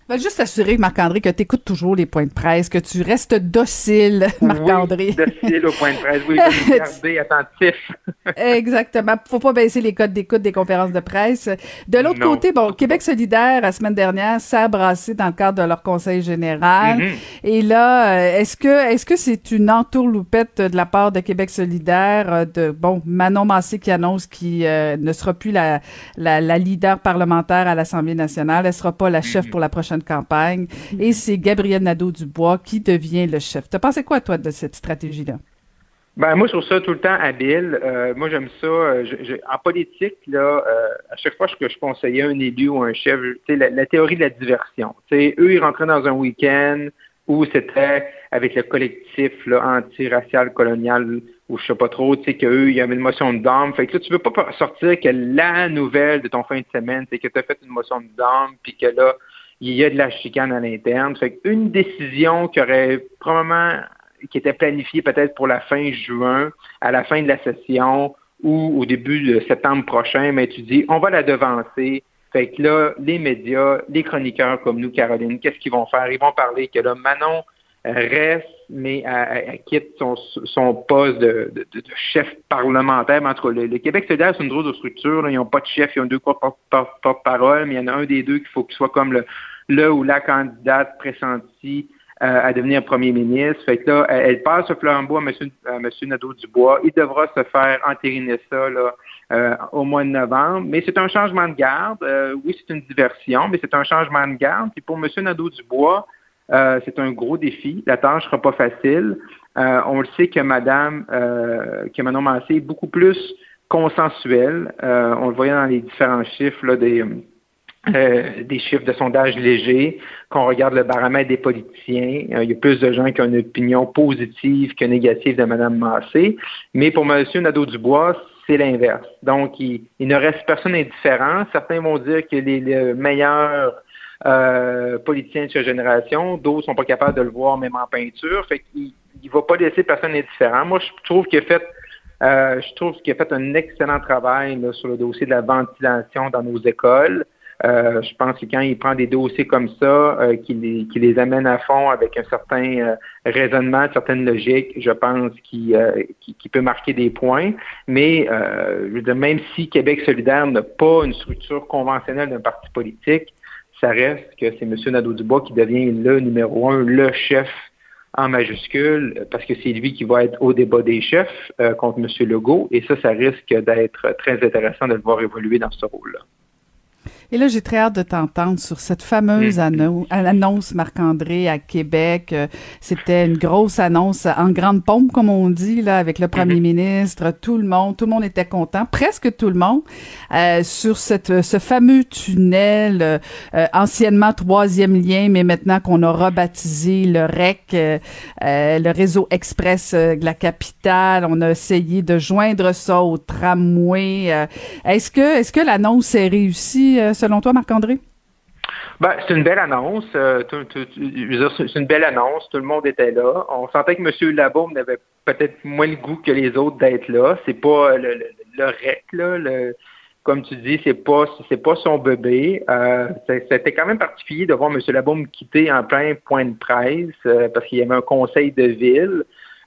Speaker 1: Va juste assurer, Marc-André, que tu écoutes toujours les points de presse, que tu restes docile, Marc-André.
Speaker 6: Oui, docile aux points de presse, oui, attentif.
Speaker 1: Exactement. Faut pas baisser les codes d'écoute des conférences de presse. De l'autre côté, bon, Québec solidaire, la semaine dernière, s'est brassé dans le cadre de leur conseil général. Mm-hmm. Et là, euh, est-ce que est-ce que c'est une entourloupette de la part de Québec solidaire, euh, de, bon, Manon Massé qui annonce qu'il euh, ne sera plus la, la, la, leader parlementaire à l'Assemblée nationale, elle sera pas la chef mm-hmm. pour la prochaine de campagne. Et c'est Gabriel Nadeau-Dubois qui devient le chef. T'as pensé quoi, toi, de cette stratégie-là?
Speaker 6: Ben, moi, je trouve ça tout le temps habile. Euh, moi, j'aime ça. Euh, en politique, là, euh, à chaque fois que je conseillais un élu ou un chef, la, la théorie de la diversion. sais, eux, ils rentraient dans un week-end où c'était avec le collectif anti-racial colonial ou je sais pas trop, tu sais, qu'eux, il y une motion de dame. Fait que là, tu veux pas sortir que la nouvelle de ton fin de semaine, c'est que tu as fait une motion de dame, puis que là, il y a de la chicane à l'interne. Fait une décision qui aurait probablement qui était planifiée peut-être pour la fin juin, à la fin de la session ou au début de septembre prochain, mais tu dis on va la devancer. Fait que là, les médias, les chroniqueurs comme nous, Caroline, qu'est-ce qu'ils vont faire? Ils vont parler que là, Manon reste, mais elle, quitte son, poste de, chef parlementaire. entre le, Québec solidaire, c'est une drôle de structure. Ils n'ont pas de chef, ils ont deux porte-parole, mais il y en a un des deux qu'il faut qu'il soit comme le, le ou la candidate pressentie euh, à devenir premier ministre. Fait que là, elle, passe ce flambeau à M. Monsieur Nadeau-Dubois. Il devra se faire entériner ça là, euh, au mois de novembre. Mais c'est un changement de garde. Euh, oui, c'est une diversion, mais c'est un changement de garde. Puis pour M. Nadeau-Dubois, euh, c'est un gros défi. La tâche ne sera pas facile. Euh, on le sait que Madame, euh, que Manon Massé est beaucoup plus consensuelle. on le voyait dans les différents chiffres là, des, des chiffres de sondage légers. Quand on regarde le baromètre des politiciens, il y a plus de gens qui ont une opinion positive que négative de Madame Massé. Mais pour M. Nadeau-Dubois, c'est l'inverse. Donc, il, ne reste personne indifférent. Certains vont dire que les, les meilleurs euh, politiciens de sa génération. D'autres sont pas capables de le voir même en peinture. Fait qu'il ne va pas laisser personne indifférent. Moi, je trouve qu'il a fait euh, je trouve qu'il a fait un excellent travail sur le dossier de la ventilation dans nos écoles. Euh, je pense que quand il prend des dossiers comme ça, euh, qu'il les, les, amène à fond avec un certain euh, raisonnement, une certaine logique, je pense qu'il peut marquer des points. Mais je veux dire, même si Québec solidaire n'a pas une structure conventionnelle d'un parti politique, ça reste que c'est M. Nadeau-Dubois qui devient le numéro un, le chef en majuscule, parce que c'est lui qui va être au débat des chefs euh, contre M. Legault, et ça, ça risque d'être très intéressant de le voir évoluer dans ce rôle-là.
Speaker 1: Et là, j'ai très hâte de t'entendre sur cette fameuse mm. annonce, Marc-André, à Québec. Euh, c'était une grosse annonce en grande pompe, comme on dit, là, avec le premier mm-hmm. ministre, tout le monde, tout le monde était content, presque tout le monde, euh, sur cette, ce fameux tunnel, euh, anciennement troisième lien, mais maintenant qu'on a rebaptisé le REC, le réseau express de la capitale. On a essayé de joindre ça au tramway. est-ce que, est-ce que l'annonce est réussie? Selon toi, Marc-André?
Speaker 6: Ben, c'est une belle annonce. Euh, c'est une belle annonce. Tout le monde était là. On sentait que M. Labaume n'avait peut-être moins le goût que les autres d'être là. C'est pas le, le, REC, là, comme tu dis, c'est pas c'est pas son bébé. Euh, C'était quand même particulier de voir M. Labaume quitter en plein point de presse euh, parce qu'il y avait un conseil de ville.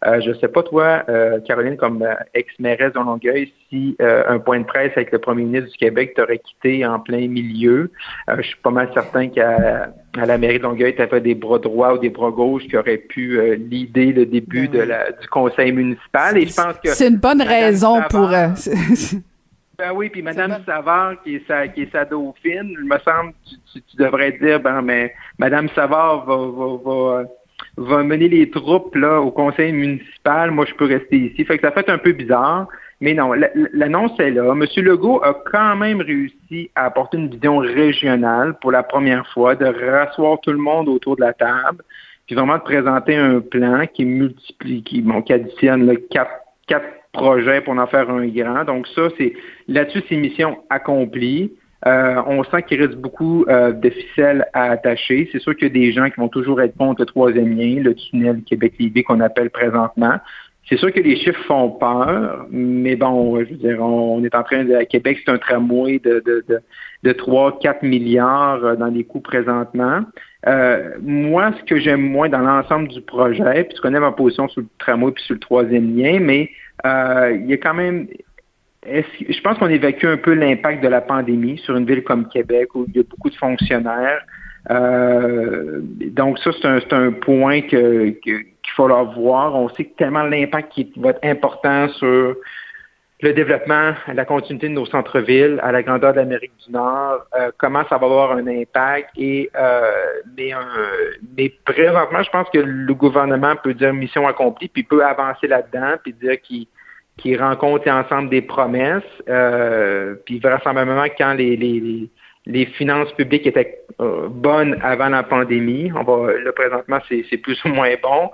Speaker 6: Euh, je ne sais pas, toi, euh, Caroline, comme euh, ex-mairesse de Longueuil, si un point de presse avec le premier ministre du Québec t'aurait quitté en plein milieu. je suis pas mal certain qu'à la mairie de Longueuil, tu avais des bras droits ou des bras gauches qui auraient pu l'idée le début ben de la, du conseil municipal. Et je pense que
Speaker 1: c'est une bonne raison pour.
Speaker 6: Ben oui, puis Mme Savard, qui est, sa, qui est sa dauphine, il me semble, tu, tu, devrais dire, ben, mais Mme Savard va, va, va va mener les troupes là au conseil municipal. Moi, je peux rester ici. Fait que ça fait un peu bizarre. Mais non, l'annonce est là. M. Legault a quand même réussi à apporter une vision régionale pour la première fois, de rasseoir tout le monde autour de la table, puis vraiment de présenter un plan qui multiplie, qui, bon, qui additionne quatre, quatre projets pour en faire un grand. Donc ça, c'est là-dessus, c'est mission accomplie. Euh, on sent qu'il reste beaucoup euh, de ficelles à attacher. C'est sûr qu'il y a des gens qui vont toujours être contre le troisième lien, le tunnel Québec-Lévis qu'on appelle présentement. C'est sûr que les chiffres font peur, mais bon, je veux dire, on, est en train de. Québec, c'est un tramway de, de, de, de 3-4 milliards euh, dans les coûts présentement. moi, ce que j'aime moins dans l'ensemble du projet, puis tu connais ma position sur le tramway puis sur le troisième lien, mais il y a quand même je pense qu'on évacue un peu l'impact de la pandémie sur une ville comme Québec où il y a beaucoup de fonctionnaires. Euh, donc ça, c'est un, point qu'il faut leur voir. On sait tellement l'impact qui va être important sur le développement, la continuité de nos centres-villes, à la grandeur de l'Amérique du Nord, euh, comment ça va avoir un impact. Et euh, mais présentement, je pense que le gouvernement peut dire mission accomplie, puis peut avancer là-dedans, puis dire qu'il qui rencontrent ensemble des promesses. Euh, puis vraisemblablement, quand les, les, les finances publiques étaient euh, bonnes avant la pandémie, on va là présentement c'est plus ou moins bon.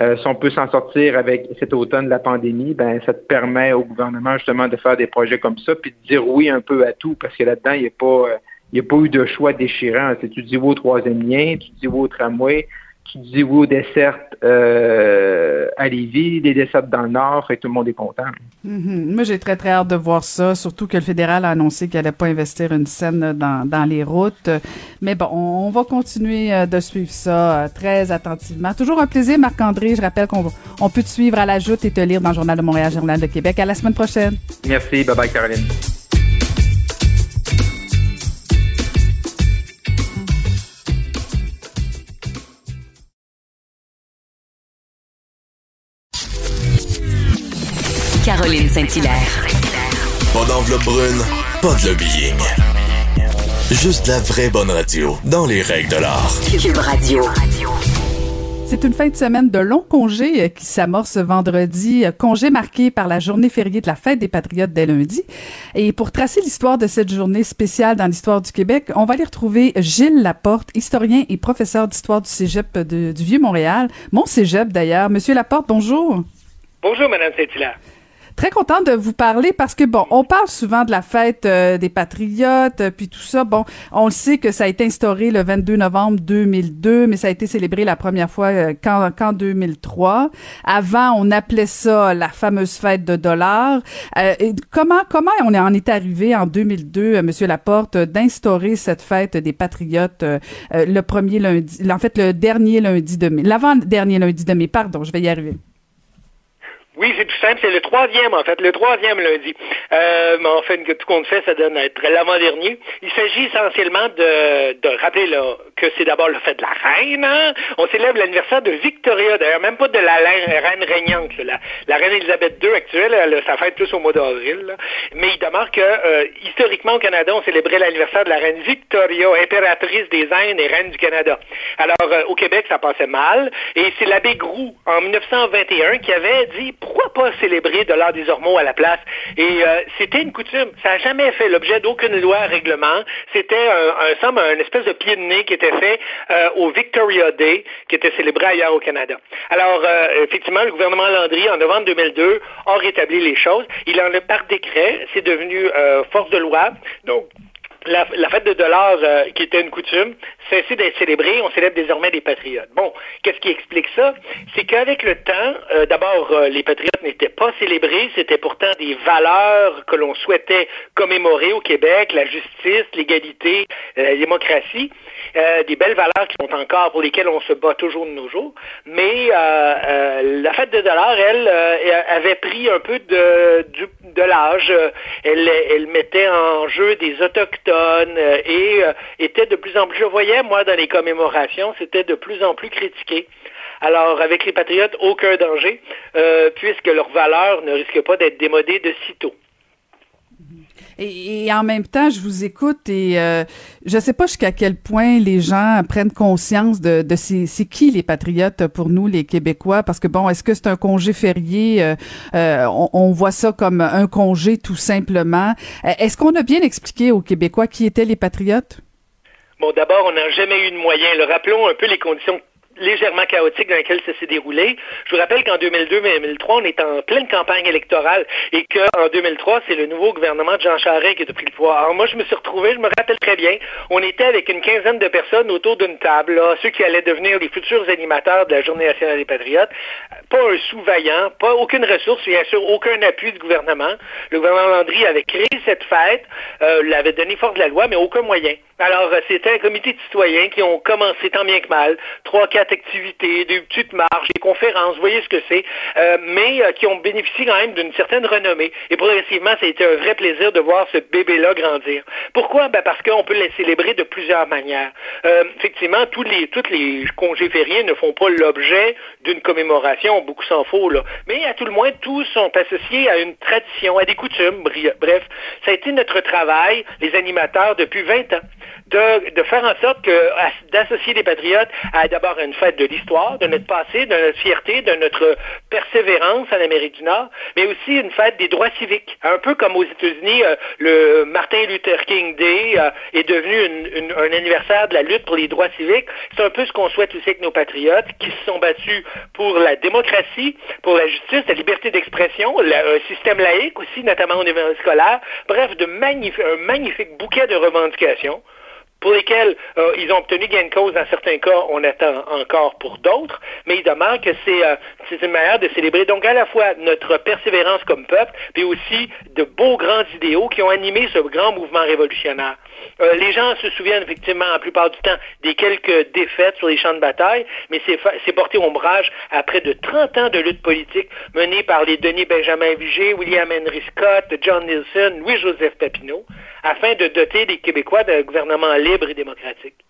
Speaker 6: Euh, si on peut s'en sortir avec cet automne de la pandémie, ben ça te permet au gouvernement justement de faire des projets comme ça, puis de dire oui un peu à tout, parce que là-dedans il n'y a pas il n'y a pas eu de choix déchirant. Tu dis au troisième lien, tu dis au tramway, tu dis oui aux dessertes euh, à Lévis, des dessertes dans le Nord, et tout le monde est content.
Speaker 1: Mm-hmm. Moi, j'ai très, très hâte de voir ça, surtout que le fédéral a annoncé qu'il n'allait pas investir une scène dans, dans les routes. Mais bon, on, va continuer euh, de suivre ça euh, très attentivement. Toujours un plaisir, Marc-André. Je rappelle qu'on on peut te suivre à la joute et te lire dans le Journal de Montréal, Journal de Québec. À la semaine prochaine.
Speaker 6: Merci. Bye-bye, Caroline.
Speaker 2: Saint-Hilaire.
Speaker 3: Pas d'enveloppe brune, pas de lobbying. Juste la vraie bonne radio, dans les règles de l'art.
Speaker 2: Cube Radio.
Speaker 1: C'est une fin de semaine de long congé euh, qui s'amorce vendredi, euh, congé marqué par la journée fériée de la fête des Patriotes dès lundi. Et pour tracer l'histoire de cette journée spéciale dans l'histoire du Québec, on va aller retrouver Gilles Laporte, historien et professeur d'histoire du Cégep du Vieux-Montréal, mon Cégep d'ailleurs. Monsieur Laporte, bonjour.
Speaker 7: Bonjour, Madame Saint-Hilaire.
Speaker 1: Très contente de vous parler parce que bon, on parle souvent de la fête euh, des patriotes euh, puis tout ça. Bon, on le sait que ça a été instauré le 22 novembre 2002, mais ça a été célébré la première fois euh, qu'en 2003. Avant, on appelait ça la fameuse fête de dollars. comment comment on en est arrivé en 2002, Monsieur Laporte, d'instaurer cette fête des patriotes le premier lundi, en fait le dernier lundi de mai, l'avant dernier lundi de mai? Pardon, je vais y arriver.
Speaker 7: Oui, c'est tout simple. C'est le troisième, en fait, le troisième lundi. Euh, mais en fait, tout compte fait, ça donne à être l'avant-dernier. Il s'agit essentiellement de, de rappeler là, que c'est d'abord le fait de la reine. Hein. On célèbre l'anniversaire de Victoria, d'ailleurs, même pas de la reine régnante. La, la, reine Elisabeth II actuelle, elle, ça fête plus au mois d'avril. Mais il demeure que, euh, historiquement, au Canada, on célébrait l'anniversaire de la reine Victoria, impératrice des Indes et reine du Canada. Alors, euh, au Québec, ça passait mal. Et c'est l'abbé Groux, en 1921, qui avait dit pourquoi pas célébrer de l'art des ormeaux à la place? Et euh, c'était une coutume. Ça n'a jamais fait l'objet d'aucune loi, règlement. C'était un, un, somme, un espèce de pied de nez qui était fait euh, au Victoria Day, qui était célébré ailleurs au Canada. Alors, euh, effectivement, le gouvernement Landry, en novembre 2002, a rétabli les choses. Il en a par décret, c'est devenu force de loi. Donc, la, fête de dollars, euh, qui était une coutume, cessé d'être célébrée. On célèbre désormais des patriotes. Bon, qu'est-ce qui explique ça? C'est qu'avec le temps, euh, d'abord, euh, les patriotes n'étaient pas célébrés. C'était pourtant des valeurs que l'on souhaitait commémorer au Québec, la justice, l'égalité, la démocratie. des belles valeurs qui sont encore, pour lesquelles on se bat toujours de nos jours. Mais la fête de dollars, elle, avait pris un peu de, l'âge. Elle mettait en jeu des autochtones euh, et euh, était de plus en plus, je voyais moi dans les commémorations, c'était de plus en plus critiqué. Alors, avec les patriotes, aucun danger, euh, puisque leurs valeurs ne risquent pas d'être démodées de sitôt.
Speaker 1: Et, en même temps, je vous écoute et euh, je sais pas jusqu'à quel point les gens prennent conscience de, de c'est qui les patriotes pour nous, les Québécois, parce que bon, est-ce que c'est un congé férié? Euh, euh on, on, voit ça comme un congé tout simplement. Euh, est-ce qu'on a bien expliqué aux Québécois qui étaient les patriotes?
Speaker 7: Bon, d'abord, on n'a jamais eu de moyen. Le rappelons un peu les conditions légèrement chaotique dans lequel ça s'est déroulé. Je vous rappelle qu'en 2002-2003, on est en pleine campagne électorale et qu'en 2003, c'est le nouveau gouvernement de Jean Charest qui a pris le pouvoir. Alors moi, je me suis retrouvé, je me rappelle très bien, on était avec une quinzaine de personnes autour d'une table, ceux qui allaient devenir les futurs animateurs de la Journée nationale des patriotes. Pas un sous-vaillant, pas aucune ressource, bien sûr, aucun appui du gouvernement. Le gouvernement Landry avait créé cette fête, euh, l'avait donné force de la loi, mais aucun moyen. Alors, euh, c'était un comité de citoyens qui ont commencé tant bien que mal, trois, quatre activités, des petites marches, des conférences, vous voyez ce que c'est, euh, mais euh, qui ont bénéficié quand même d'une certaine renommée. Et progressivement, ça a été un vrai plaisir de voir ce bébé-là grandir. Pourquoi? Ben parce qu'on peut les célébrer de plusieurs manières. effectivement, tous les, tous les congés fériés ne font pas l'objet d'une commémoration, beaucoup s'en faut, là. Mais à tout le moins, tous sont associés à une tradition, à des coutumes. Bref, ça a été notre travail, les animateurs, depuis 20 ans de, faire en sorte que d'associer les patriotes à d'abord une fête de l'histoire, de notre passé, de notre fierté, de notre persévérance en Amérique du Nord, mais aussi une fête des droits civiques. Un peu comme aux États-Unis, euh, le Martin Luther King Day euh, est devenu un anniversaire de la lutte pour les droits civiques. C'est un peu ce qu'on souhaite aussi avec nos patriotes qui se sont battus pour la démocratie, pour la justice, la liberté d'expression, un système laïque aussi, notamment au niveau scolaire. Bref, de un magnifique bouquet de revendications pour lesquels euh, ils ont obtenu gain de cause dans certains cas, on attend encore pour d'autres, mais il demeure que c'est euh, une manière de célébrer donc à la fois notre persévérance comme peuple, puis aussi de beaux grands idéaux qui ont animé ce grand mouvement révolutionnaire. Euh, les gens se souviennent effectivement la plupart du temps des quelques défaites sur les champs de bataille, mais c'est porté ombrage à près de 30 ans de lutte politique menée par les Denis Benjamin Vigée, William Henry Scott, John Nielsen, Louis-Joseph Papineau, afin de doter les Québécois d'un gouvernement libre et démocratique.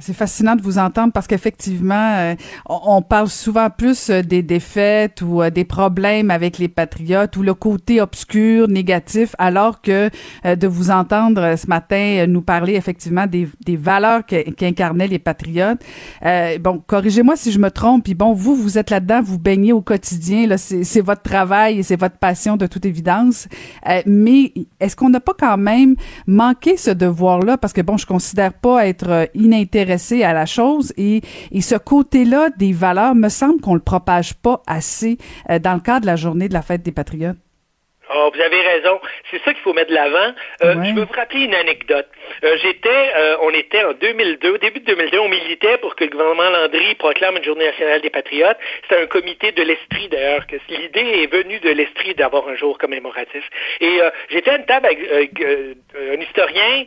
Speaker 1: C'est fascinant de vous entendre parce qu'effectivement, euh, on, parle souvent plus euh, des défaites ou euh, des problèmes avec les patriotes ou le côté obscur, négatif, alors que de vous entendre ce matin nous parler effectivement des, valeurs qu'incarnaient les patriotes. bon, corrigez-moi si je me trompe. Puis bon, vous, vous êtes là-dedans, vous baignez au quotidien. Là, c'est votre travail et c'est votre passion de toute évidence. mais est-ce qu'on n'a pas quand même manqué ce devoir-là? Parce que bon, je considère pas être inintéressé à la chose et, et ce côté-là des valeurs, me semble qu'on le propage pas assez euh, dans le cadre de la journée de la fête des patriotes.
Speaker 7: Oh, vous avez raison. C'est ça qu'il faut mettre de l'avant. Euh, je veux vous rappeler une anecdote. Euh, j'étais, euh, on était en 2002, début de 2002, on militait pour que le gouvernement Landry proclame une journée nationale des patriotes. C'était un comité de l'Estrie d'ailleurs. que L'idée est venue de l'Estrie d'avoir un jour commémoratif. Et j'étais à une table avec un historien,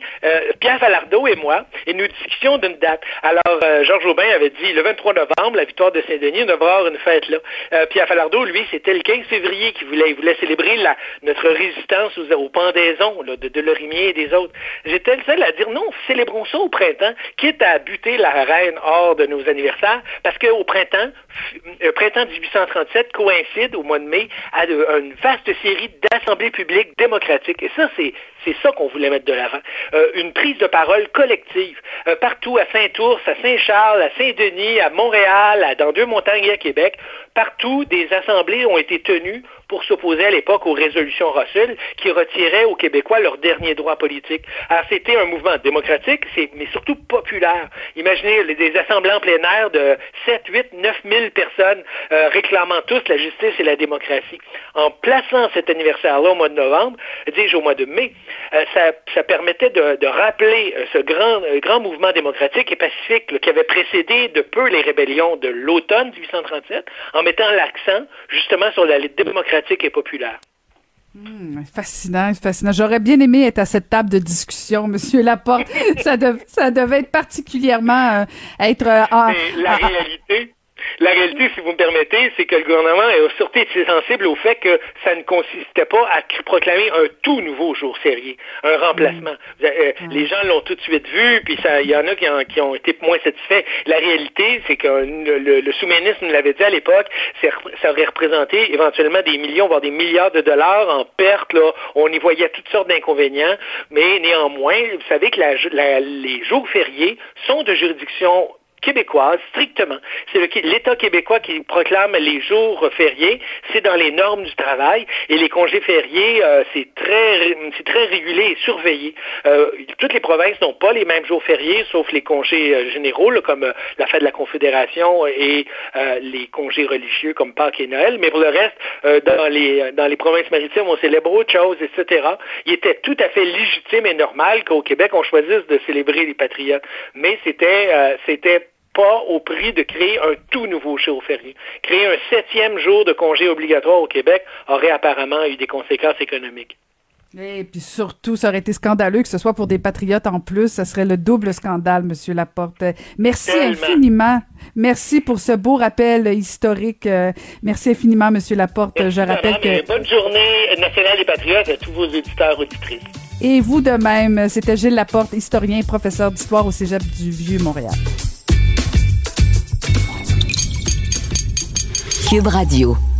Speaker 7: Pierre Falardeau et moi, et nous discutions d'une date. Alors, Georges Aubin avait dit le 23 novembre, la victoire de Saint-Denis, on va avoir une fête là. Pierre Falardeau, lui, c'était le 15 février qu'il voulait. Il voulait célébrer la notre résistance aux, pendaisons de, de Lorimier et des autres. J'étais le seul à dire non, célébrons ça au printemps, quitte à buter la reine hors de nos anniversaires, parce qu'au printemps, le printemps 1837 coïncide au mois de mai à une vaste série d'assemblées publiques démocratiques. Et ça, c'est c'est ça qu'on voulait mettre de l'avant. Euh, une prise de parole collective. Euh, partout à Saint-Ours, à Saint-Charles, à Saint-Denis, à Montréal, à, dans Deux-Montagnes et à Québec, partout, des assemblées ont été tenues pour s'opposer à l'époque aux résolutions Russell qui retiraient aux Québécois leurs derniers droits politiques. Alors, c'était un mouvement démocratique, mais surtout populaire. Imaginez des assemblées en plein air de 7, 8, 9 000 personnes euh, réclamant tous la justice et la démocratie. En plaçant cet anniversaire-là au mois de novembre, dis-je au mois de mai, ça, ça, permettait de, de rappeler euh, ce grand, grand mouvement démocratique et pacifique qui avait précédé de peu les rébellions de l'automne 1837, en mettant l'accent justement sur la démocratique et populaire.
Speaker 1: Hmm, fascinant, fascinant. J'aurais bien aimé être à cette table de discussion, Monsieur Laporte. ça, ça devait être particulièrement euh, être
Speaker 7: euh, la réalité, la réalité, si vous me permettez, c'est que le gouvernement a surtout été sensible au fait que ça ne consistait pas à proclamer un tout nouveau jour férié, un remplacement. Mm. Euh, mm. Les gens l'ont tout de suite vu, puis il y en a qui, ont été moins satisfaits. La réalité, c'est que le, sous-ministre nous l'avait dit à l'époque, ça aurait représenté éventuellement des millions, voire des milliards de dollars en perte. Là. On y voyait toutes sortes d'inconvénients, mais néanmoins, vous savez que les jours fériés sont de juridiction québécoise, strictement. C'est l'État québécois qui proclame les jours fériés. C'est dans les normes du travail et les congés fériés, euh, c'est très, c'est très régulé et surveillé. Euh, toutes les provinces n'ont pas les mêmes jours fériés, sauf les congés euh, généraux, comme la fête de la Confédération et les congés religieux comme Pâques et Noël. Mais pour le reste, dans les dans les provinces maritimes, on célèbre autre chose, etc. Il était tout à fait légitime et normal qu'au Québec, on choisisse de célébrer les patriotes. Mais c'était c'était pas au prix de créer un tout nouveau jour férié. Créer un septième jour de congé obligatoire au Québec aurait apparemment eu des conséquences économiques.
Speaker 1: Et puis surtout, ça aurait été scandaleux que ce soit pour des patriotes en plus. Ça serait le double scandale, Monsieur Laporte. Merci infiniment. Merci pour ce beau rappel historique. Euh, merci infiniment, Monsieur Laporte. Je rappelle que...
Speaker 7: Bonne journée nationale des patriotes à tous vos éditeurs auditrices.
Speaker 1: Et vous de même. C'était Gilles Laporte, historien, professeur d'histoire au Cégep du Vieux-Montréal.
Speaker 2: Cube Radio.